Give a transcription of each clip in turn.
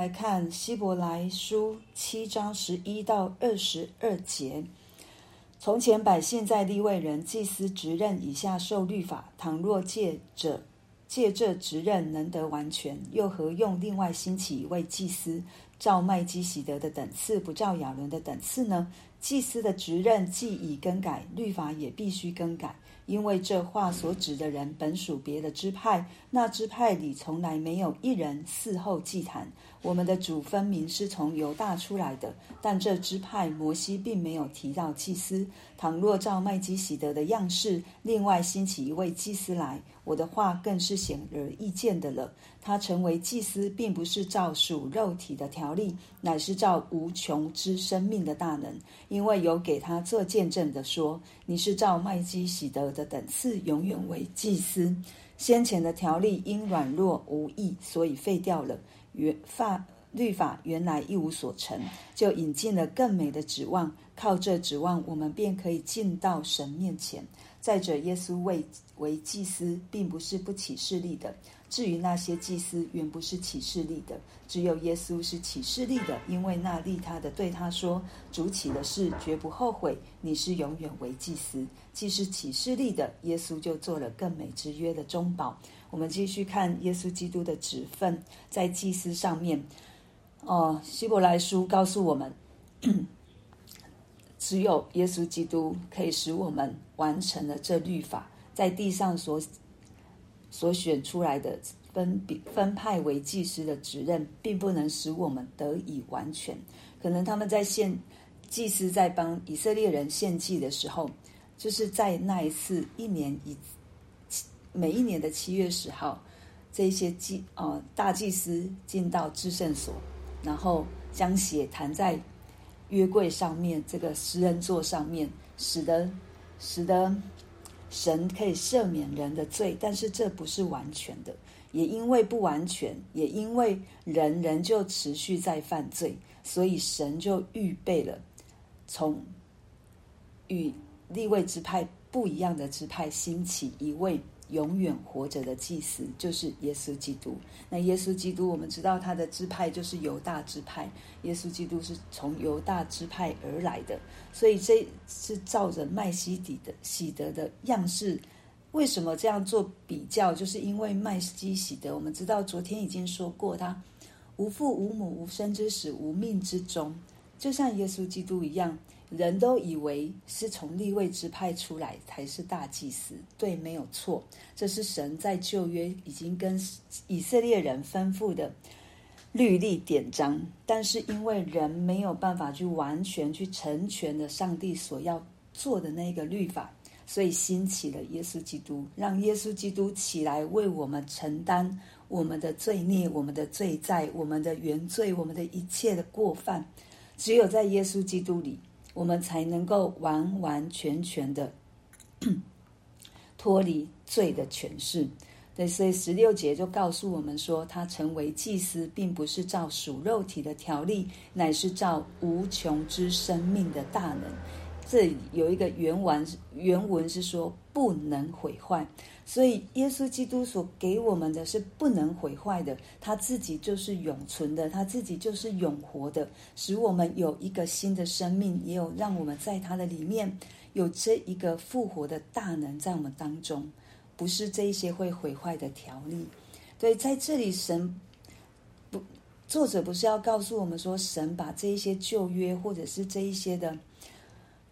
来看希伯来书七章十一到二十二节。从前百姓在立位人祭司职任以下受律法，倘若借着借这职任能得完全，又何用另外兴起一位祭司，照麦基洗德的等次，不照亚伦的等次呢？祭司的职任既已更改，律法也必须更改。因为这话所指的人本属别的支派，那支派里从来没有一人伺候祭坛。我们的主分明是从犹大出来的，但这支派摩西并没有提到祭司。倘若照麦基洗德的样式，另外兴起一位祭司来，我的话更是显而易见的了。他成为祭司，并不是照属肉体的条条例，乃是照无穷之生命的大能。因为有给他做见证的说：“你是照麦基洗德的等次，永远为祭司。”先前的条例因软弱无益，所以废掉了。原法律法原来一无所成，就引进了更美的指望。靠这指望，我们便可以进到神面前。再者，耶稣为为祭司，并不是不起势力的。至于那些祭司，原不是启示力的，只有耶稣是启示力的。因为那利他的对他说：“主起了誓，绝不后悔。你是永远为祭司。”既是启示力的，耶稣就做了更美之约的中保。我们继续看耶稣基督的职分在祭司上面。哦，希伯来书告诉我们。只有耶稣基督可以使我们完成了这律法，在地上所所选出来的分比分派为祭司的职任，并不能使我们得以完全。可能他们在献祭司在帮以色列人献祭的时候，就是在那一次一年一每一年的七月十号，这些祭呃大祭司进到至圣所，然后将血弹在。约柜上面，这个施恩座上面，使得使得神可以赦免人的罪，但是这不是完全的，也因为不完全，也因为人仍旧持续在犯罪，所以神就预备了从与立位支派不一样的支派兴起一位。永远活着的祭司就是耶稣基督。那耶稣基督，我们知道他的支派就是犹大支派。耶稣基督是从犹大支派而来的，所以这是照着麦基洗德的样式。为什么这样做比较？就是因为麦基喜德，我们知道昨天已经说过，他无父无母，无生之始，无命之中，就像耶稣基督一样。人都以为是从立位支派出来才是大祭司，对，没有错。这是神在旧约已经跟以色列人吩咐的律例典章，但是因为人没有办法去完全去成全的上帝所要做的那个律法，所以兴起了耶稣基督，让耶稣基督起来为我们承担我们的罪孽、我们的罪债、我们的原罪、我们的一切的过犯。只有在耶稣基督里。我们才能够完完全全的 脱离罪的权势。对，所以十六节就告诉我们说，他成为祭司，并不是照属肉体的条例，乃是照无穷之生命的大能。这有一个原文，原文是说不能毁坏。所以，耶稣基督所给我们的是不能毁坏的，他自己就是永存的，他自己就是永活的，使我们有一个新的生命，也有让我们在他的里面有这一个复活的大能在我们当中，不是这一些会毁坏的条例。对，在这里，神不，作者不是要告诉我们说，神把这一些旧约或者是这一些的。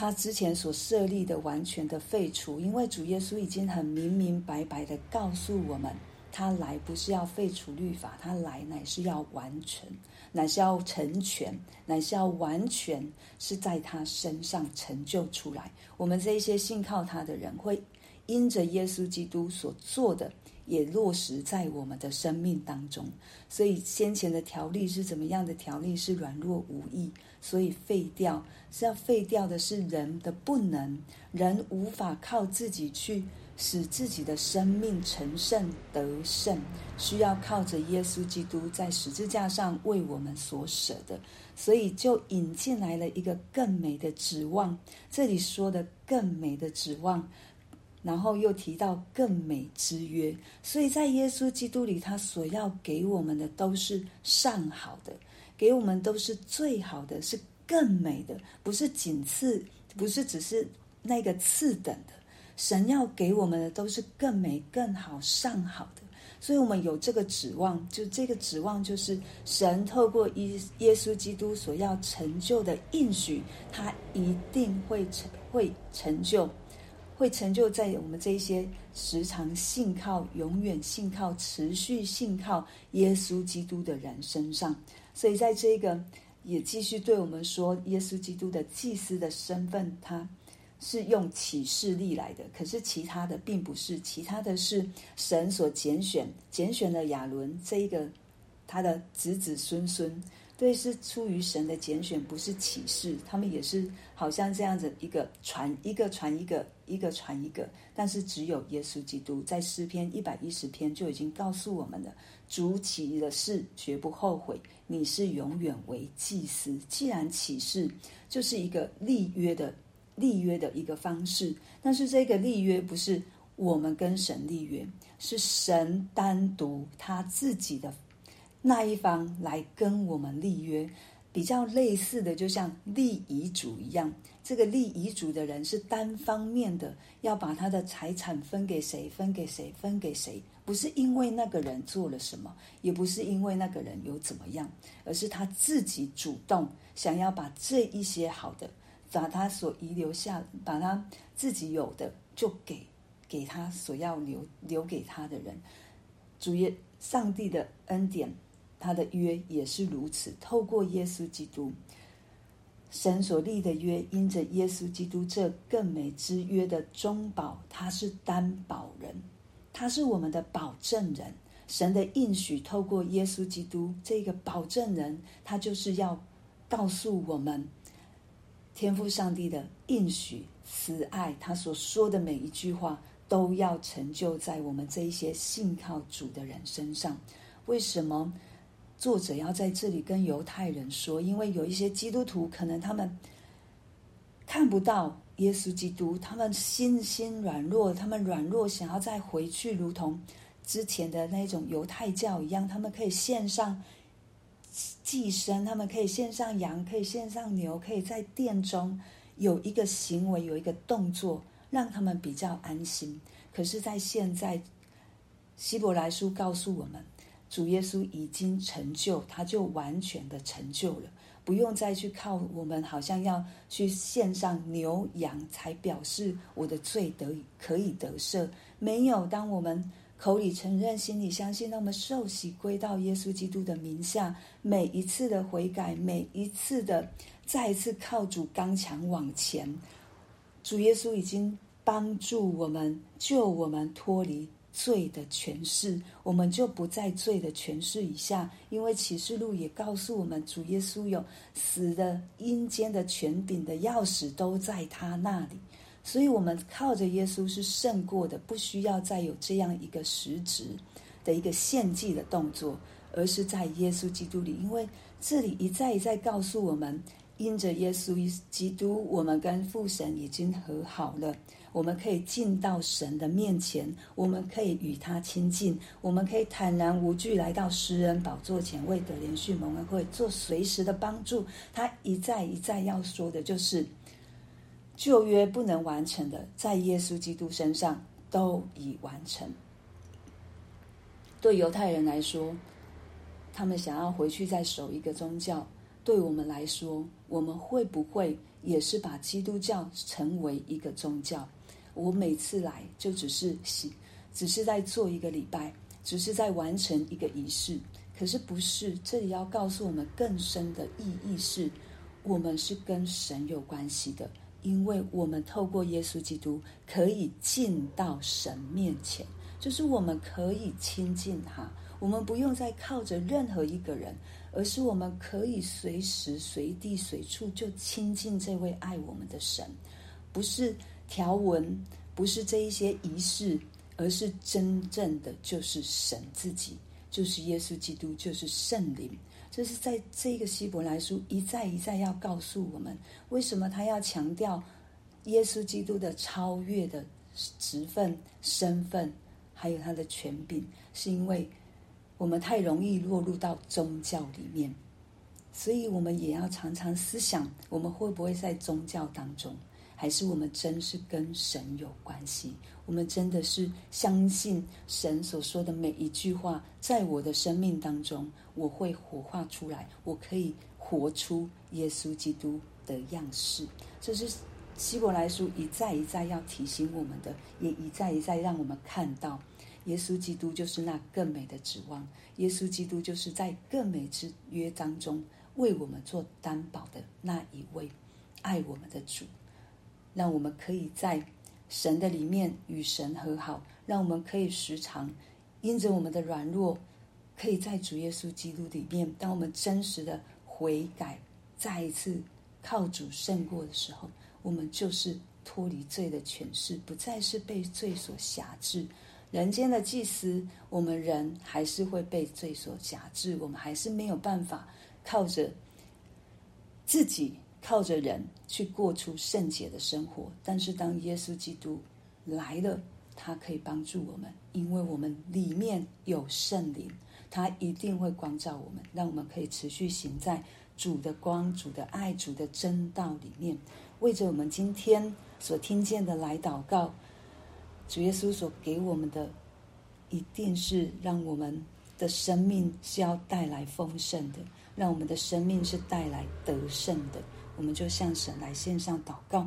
他之前所设立的完全的废除，因为主耶稣已经很明明白白的告诉我们，他来不是要废除律法，他来乃是要完成，乃是要成全，乃是要完全是在他身上成就出来。我们这一些信靠他的人，会因着耶稣基督所做的。也落实在我们的生命当中，所以先前的条例是怎么样的条例？是软弱无益，所以废掉，是要废掉的是人的不能，人无法靠自己去使自己的生命成圣得胜，需要靠着耶稣基督在十字架上为我们所舍的，所以就引进来了一个更美的指望。这里说的更美的指望。然后又提到更美之约，所以在耶稣基督里，他所要给我们的都是上好的，给我们都是最好的，是更美的，不是仅次，不是只是那个次等的。神要给我们的都是更美、更好、上好的，所以我们有这个指望，就这个指望就是神透过耶耶稣基督所要成就的应许，他一定会成会成就。会成就在我们这些时常信靠、永远信靠、持续信靠耶稣基督的人身上。所以，在这个也继续对我们说，耶稣基督的祭司的身份，他是用启示力来的。可是，其他的并不是，其他的是神所拣选、拣选的亚伦这一个他的子子孙孙。对，是出于神的拣选，不是启示。他们也是好像这样子一个传一个传一个，一个传一个。但是只有耶稣基督在诗篇一百一十篇就已经告诉我们了：主起的事绝不后悔，你是永远为祭司。既然启示就是一个立约的立约的一个方式，但是这个立约不是我们跟神立约，是神单独他自己的。那一方来跟我们立约，比较类似的，就像立遗嘱一样。这个立遗嘱的人是单方面的，要把他的财产分给谁，分给谁，分给谁，不是因为那个人做了什么，也不是因为那个人有怎么样，而是他自己主动想要把这一些好的，把他所遗留下，把他自己有的，就给给他所要留留给他的人。主耶上帝的恩典。他的约也是如此，透过耶稣基督，神所立的约，因着耶稣基督这更美之约的中保，他是担保人，他是我们的保证人。神的应许透过耶稣基督这个保证人，他就是要告诉我们，天赋上帝的应许、慈爱，他所说的每一句话，都要成就在我们这一些信靠主的人身上。为什么？作者要在这里跟犹太人说，因为有一些基督徒可能他们看不到耶稣基督，他们心心软弱，他们软弱，想要再回去，如同之前的那种犹太教一样，他们可以献上祭牲，他们可以献上羊，可以献上牛，可以在殿中有一个行为，有一个动作，让他们比较安心。可是，在现在，希伯来书告诉我们。主耶稣已经成就，他就完全的成就了，不用再去靠我们，好像要去献上牛羊才表示我的罪得以可以得赦。没有，当我们口里承认，心里相信，那么受洗归到耶稣基督的名下，每一次的悔改，每一次的再一次靠主刚强往前，主耶稣已经帮助我们，救我们脱离。罪的权势，我们就不在罪的权势以下，因为启示录也告诉我们，主耶稣有死的阴间的权柄的钥匙都在他那里，所以我们靠着耶稣是胜过的，不需要再有这样一个实质的一个献祭的动作，而是在耶稣基督里，因为这里一再一再告诉我们，因着耶稣基督，我们跟父神已经和好了。我们可以进到神的面前，我们可以与他亲近，我们可以坦然无惧来到施恩宝座前，为得连续蒙恩惠做随时的帮助。他一再一再要说的就是，旧约不能完成的，在耶稣基督身上都已完成。对犹太人来说，他们想要回去再守一个宗教；对我们来说，我们会不会也是把基督教成为一个宗教？我每次来就只是洗，只是在做一个礼拜，只是在完成一个仪式。可是不是，这里要告诉我们更深的意义是，我们是跟神有关系的，因为我们透过耶稣基督可以进到神面前，就是我们可以亲近他，我们不用再靠着任何一个人，而是我们可以随时随地随处就亲近这位爱我们的神，不是。条文不是这一些仪式，而是真正的就是神自己，就是耶稣基督，就是圣灵。这是在这个希伯来书一再一再要告诉我们，为什么他要强调耶稣基督的超越的职分、身份，还有他的权柄，是因为我们太容易落入到宗教里面，所以我们也要常常思想，我们会不会在宗教当中，还是我们真是跟神有关系？我们真的是相信神所说的每一句话，在我的生命当中，我会活化出来，我可以活出耶稣基督的样式。这是希伯来书一再一再要提醒我们的，也一再一再让我们看到，耶稣基督就是那更美的指望。耶稣基督就是在更美之约当中为我们做担保的那一位爱我们的主，让我们可以在。神的里面与神和好，让我们可以时常因着我们的软弱，可以在主耶稣基督里面，当我们真实的悔改，再一次靠主胜过的时候，我们就是脱离罪的权势，不再是被罪所辖制。人间的祭司，我们人还是会被罪所辖制，我们还是没有办法靠着自己。靠着人去过出圣洁的生活，但是当耶稣基督来了，他可以帮助我们，因为我们里面有圣灵，他一定会光照我们，让我们可以持续行在主的光、主的爱、主的真道里面。为着我们今天所听见的来祷告，主耶稣所给我们的，一定是让我们的生命是要带来丰盛的，让我们的生命是带来得胜的。我们就向神来献上祷告。